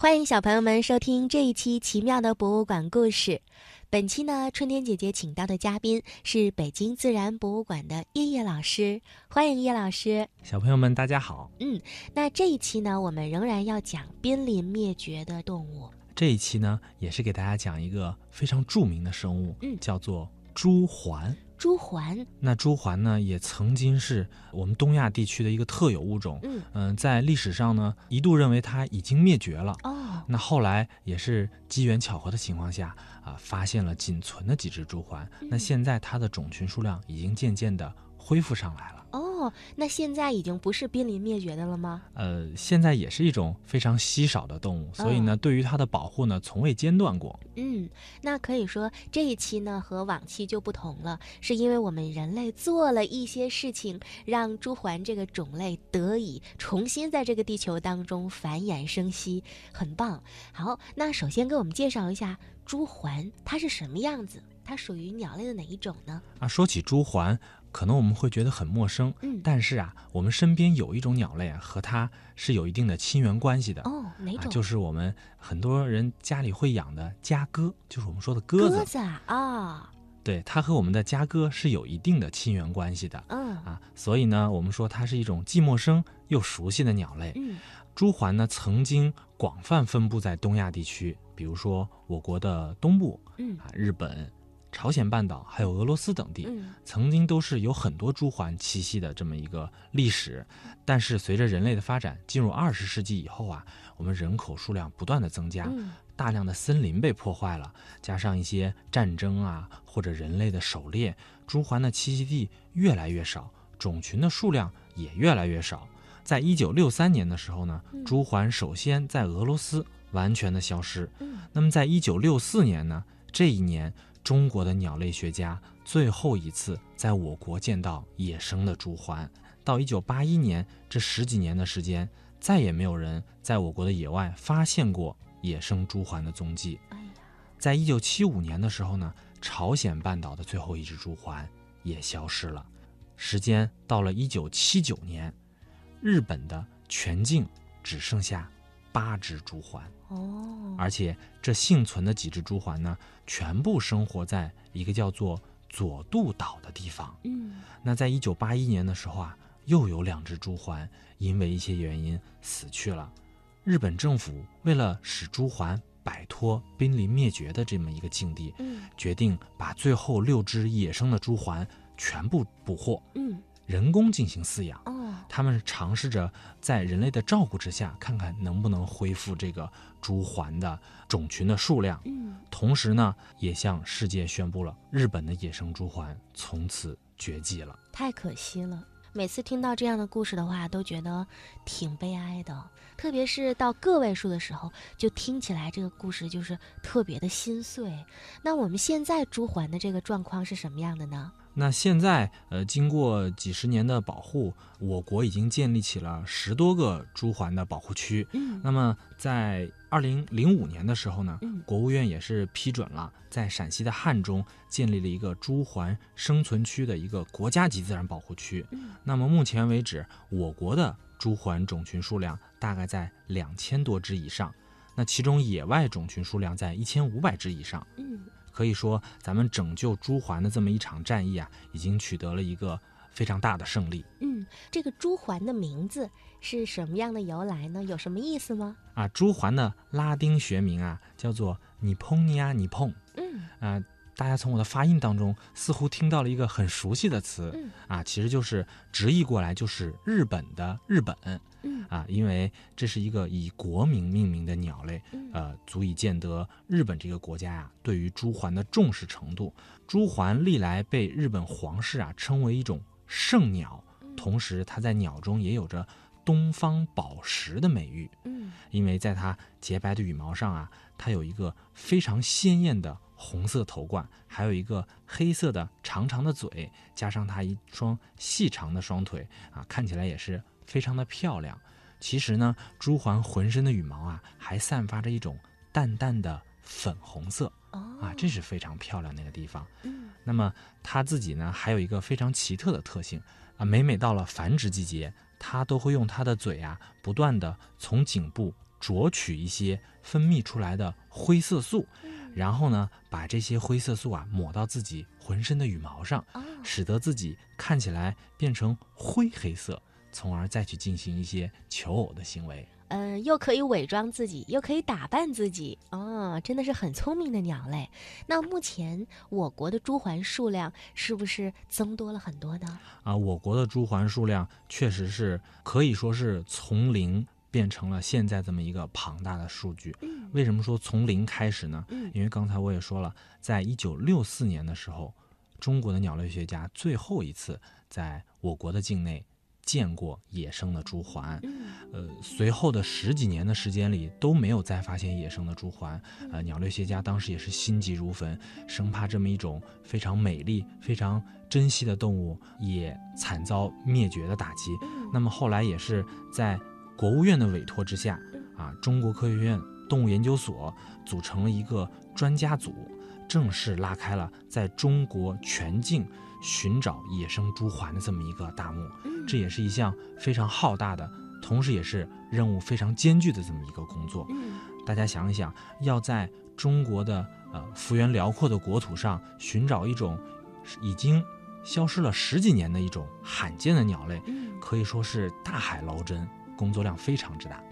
欢迎小朋友们收听这一期奇妙的博物馆故事。本期呢，春天姐姐请到的嘉宾是北京自然博物馆的叶叶老师，欢迎叶老师。小朋友们，大家好。嗯，那这一期呢，我们仍然要讲濒临灭绝的动物。这一期呢，也是给大家讲一个非常著名的生物，嗯叫做朱鹮。朱鹮，那朱鹮呢，也曾经是我们东亚地区的一个特有物种。嗯，嗯、在历史上呢，一度认为它已经灭绝了。哦，那后来也是机缘巧合的情况下啊，发现了仅存的几只朱鹮。那现在它的种群数量已经渐渐的恢复上来了。哦，那现在已经不是濒临灭绝的了吗？呃，现在也是一种非常稀少的动物，所以呢，对于它的保护呢，从未间断过。嗯，那可以说这一期呢和往期就不同了，是因为我们人类做了一些事情，让朱鹮这个种类得以重新在这个地球当中繁衍生息，很棒。好，那首先给我们介绍一下朱鹮，它是什么样子？它属于鸟类的哪一种呢？啊，说起朱鹮，可能我们会觉得很陌生，嗯，但是啊，我们身边有一种鸟类啊，和它是有一定的亲缘关系的。哦，哪啊，种？就是我们很多人家里会养的家鸽，就是我们说的鸽子。鸽子啊，啊，对，它和我们的家鸽是有一定的亲缘关系的嗯啊，所以呢，我们说它是一种既陌生又熟悉的鸟类。嗯朱鹮呢，曾经广泛分布在东亚地区，比如说我国的东部嗯啊、日本、朝鲜半岛还有俄罗斯等地。嗯曾经都是有很多朱鹮栖息的这么一个历史，但是随着人类的发展，进入二十世纪以后啊，我们人口数量不断的增加，嗯大量的森林被破坏了，加上一些战争啊或者人类的狩猎，朱鹮的栖息地越来越少，种群的数量也越来越少。在一九六三年的时候呢嗯，朱鹮首先在俄罗斯完全的消失，嗯那么在一九六四年呢，这一年中国的鸟类学家最后一次在我国见到野生的朱鹮。到一九八一年，这十几年的时间，再也没有人在我国的野外发现过野生朱鹮的踪迹。哎呀，在一九七五年的时候呢，朝鲜半岛的最后一只朱鹮也消失了。时间到了一九七九年，日本的全境只剩下八只朱鹮。哦，而且这幸存的几只朱鹮呢，全部生活在一个叫做佐渡岛的地方。嗯那在一九八一年的时候啊，又有两只朱鹮因为一些原因死去了。日本政府为了使朱鹮摆脱濒临灭绝的这么一个境地，嗯决定把最后六只野生的朱鹮全部捕获，嗯人工进行饲养。哦他们尝试着在人类的照顾之下，看看能不能恢复这个朱鹮的种群的数量。嗯同时呢，也向世界宣布了日本的野生朱鹮从此绝迹了。太可惜了。每次听到这样的故事的话，都觉得挺悲哀的。特别是到个位数的时候，就听起来这个故事就是特别的心碎。那我们现在朱鹮的这个状况是什么样的呢？那现在，呃，经过几十年的保护，我国已经建立起了十多个朱鹮的保护区。嗯那么，在二零零五年的时候呢，嗯国务院也是批准了，在陕西的汉中建立了一个朱鹮生存区的一个国家级自然保护区。嗯那么目前为止，我国的朱鹮种群数量大概在两千多只以上，那其中野外种群数量在一千五百只以上。嗯可以说，咱们拯救朱桓的这么一场战役啊，已经取得了一个非常大的胜利嗯，这个朱桓的名字是什么样的由来呢？有什么意思吗？啊！朱桓的拉丁学名啊，叫做尼蓬尼亚尼蓬嗯啊。大家从我的发音当中似乎听到了一个很熟悉的词嗯。啊，其实就是直译过来就是日本的日本嗯。啊，因为这是一个以国名命名的鸟类，嗯。呃，足以见得日本这个国家呀、对于朱鹮的重视程度。朱鹮历来被日本皇室啊称为一种圣鸟，同时它在鸟中也有着东方宝石的美誉，嗯。因为在它洁白的羽毛上啊，它有一个非常鲜艳的红色头冠，还有一个黑色的长长的嘴，加上它一双细长的双腿啊，看起来也是非常的漂亮。其实呢，朱鹮浑身的羽毛啊，还散发着一种淡淡的粉红色啊，这是非常漂亮的一个地方。嗯那么它自己呢，还有一个非常奇特的特性啊，每每到了繁殖季节，它都会用它的嘴啊，不断的从颈部啄取一些分泌出来的灰色素，然后呢，把这些灰色素啊抹到自己浑身的羽毛上，哦，使得自己看起来变成灰黑色，从而再去进行一些求偶的行为。嗯，又可以伪装自己，又可以打扮自己，哦，真的是很聪明的鸟类。那目前我国的朱鹮数量是不是增多了很多呢？啊，我国的朱鹮数量确实是可以说是从零变成了现在这么一个庞大的数据。嗯为什么说从零开始呢？嗯因为刚才我也说了，在一九六四年的时候，中国的鸟类学家最后一次在我国的境内见过野生的朱鹮。嗯呃，随后的十几年的时间里都没有再发现野生的朱鹮，呃，鸟类学家当时也是心急如焚，生怕这么一种非常美丽、非常珍惜的动物也惨遭灭绝的打击。嗯那么后来也是在国务院的委托之下，啊，中国科学院动物研究所组成了一个专家组，正式拉开了在中国全境寻找野生朱鹮的这么一个大幕。嗯这也是一项非常浩大的，同时也是任务非常艰巨的这么一个工作。嗯大家想一想，要在中国的呃幅员辽阔的国土上寻找一种已经消失了十几年的一种罕见的鸟类，嗯可以说是大海捞针，工作量非常之大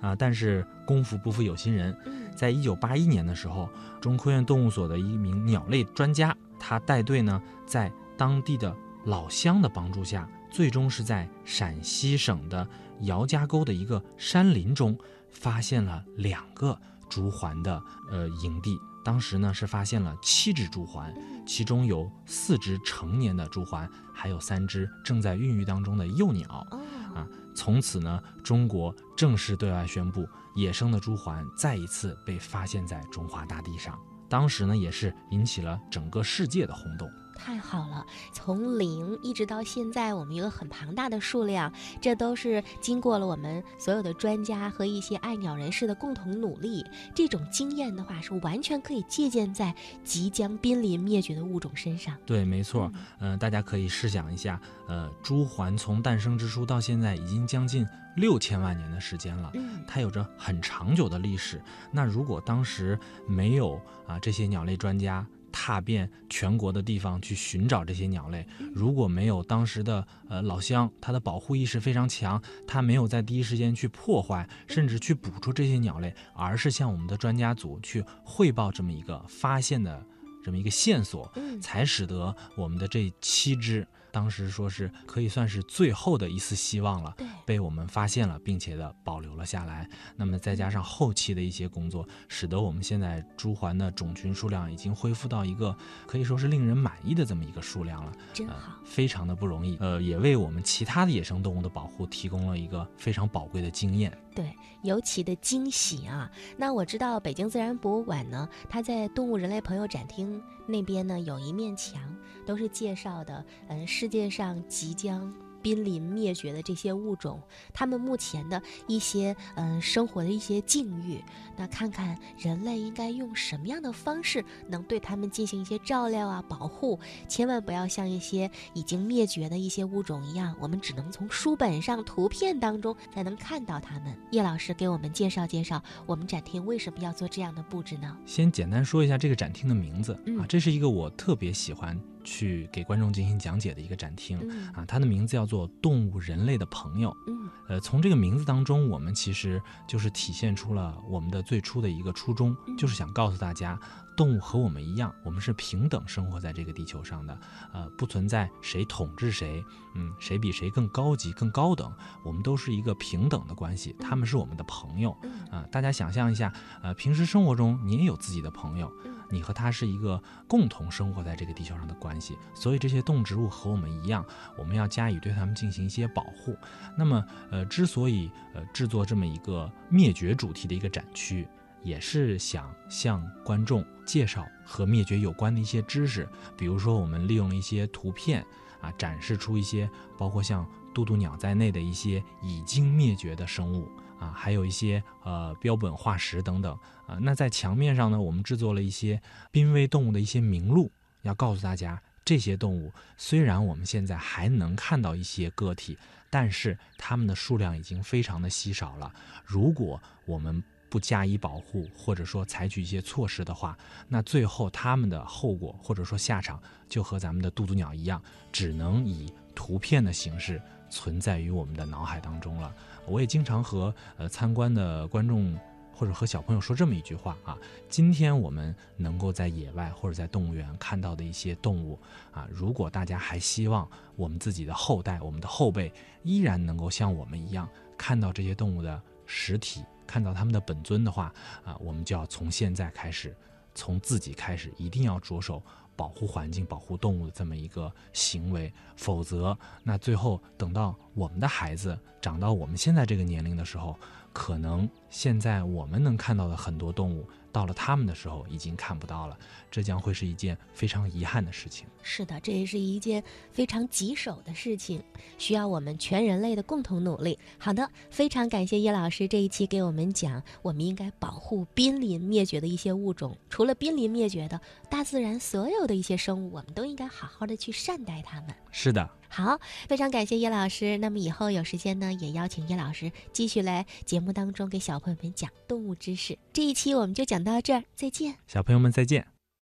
嗯啊。但是功夫不负有心人，嗯在一九八一年的时候，中科院动物所的一名鸟类专家，他带队呢，在当地的老乡的帮助下，最终是在陕西省的姚家沟的一个山林中，发现了两个竹环的呃营地。当时呢是发现了七只竹环，其中有四只成年的竹环，还有三只正在孕育当中的幼鸟。哦啊从此呢，中国正式对外宣布，野生的朱鹮再一次被发现在中华大地上。当时呢，也是引起了整个世界的轰动。太好了，从零一直到现在，我们一个很庞大的数量，这都是经过了我们所有的专家和一些爱鸟人士的共同努力。这种经验的话，是完全可以借鉴在即将濒临灭绝的物种身上。对，没错，嗯、大家可以试想一下，呃，朱鹮从诞生之初到现在，已经将近六千万年的时间了。嗯它有着很长久的历史。那如果当时没有啊这些鸟类专家踏遍全国的地方去寻找这些鸟类，如果没有当时的呃老乡，他的保护意识非常强，他没有在第一时间去破坏，甚至去捕捉这些鸟类，而是向我们的专家组去汇报这么一个发现的这么一个线索，嗯。才使得我们的这七只，当时说是可以算是最后的一丝希望了。对，被我们发现了，并且的保留了下来。那么再加上后期的一些工作，使得我们现在朱鹮的种群数量已经恢复到一个可以说是令人满意的这么一个数量了，呃真好。，非常的不容易。呃，也为我们其他的野生动物的保护提供了一个非常宝贵的经验。对，尤其的惊喜啊！那我知道北京自然博物馆呢，它在动物人类朋友展厅那边呢有一面墙，都是介绍的，嗯，世界上即将。濒临灭绝的这些物种，它们目前的一些嗯生活的一些境遇，那看看人类应该用什么样的方式能对它们进行一些照料啊、保护，千万不要像一些已经灭绝的一些物种一样，我们只能从书本上、图片当中才能看到它们。叶老师给我们介绍介绍，我们展厅为什么要做这样的布置呢？先简单说一下这个展厅的名字、嗯啊，这是一个我特别喜欢去给观众进行讲解的一个展厅、嗯。啊，它的名字叫做“动物人类的朋友”。嗯。呃，从这个名字当中，我们其实就是体现出了我们的最初的一个初衷，嗯。就是想告诉大家，动物和我们一样，我们是平等生活在这个地球上的，呃，不存在谁统治谁，嗯，谁比谁更高级、更高等，我们都是一个平等的关系，他们是我们的朋友嗯啊、大家想象一下，呃，平时生活中你也有自己的朋友，嗯你和他是一个共同生活在这个地球上的关系，所以这些动植物和我们一样，我们要加以对它们进行一些保护。那么，呃，之所以呃制作这么一个灭绝主题的一个展区，也是想向观众介绍和灭绝有关的一些知识，比如说我们利用一些图片啊，展示出一些包括像渡渡鸟在内的一些已经灭绝的生物啊，还有一些呃标本化石等等啊。那在墙面上呢，我们制作了一些濒危动物的一些名录，要告诉大家。这些动物虽然我们现在还能看到一些个体，但是它们的数量已经非常的稀少了。如果我们不加以保护，或者说采取一些措施的话，那最后它们的后果或者说下场就和咱们的渡渡鸟一样，只能以图片的形式存在于我们的脑海当中了。我也经常和呃参观的观众。或者和小朋友说这么一句话啊，今天我们能够在野外或者在动物园看到的一些动物啊，如果大家还希望我们自己的后代、我们的后辈依然能够像我们一样看到这些动物的实体，看到他们的本尊的话啊，我们就要从现在开始，从自己开始，一定要着手保护环境、保护动物的这么一个行为，否则那最后等到我们的孩子长到我们现在这个年龄的时候。可能现在我们能看到的很多动物，到了他们的时候已经看不到了，这将会是一件非常遗憾的事情。是的，这也是一件非常棘手的事情，需要我们全人类的共同努力。好的，非常感谢叶老师这一期给我们讲，我们应该保护濒临灭绝的一些物种。除了濒临灭绝的，大自然所有的一些生物，我们都应该好好的去善待它们。是的。好，非常感谢叶老师。那么以后有时间呢，也邀请叶老师继续来节目当中给小朋友们讲动物知识。这一期我们就讲到这儿，再见，小朋友们再见。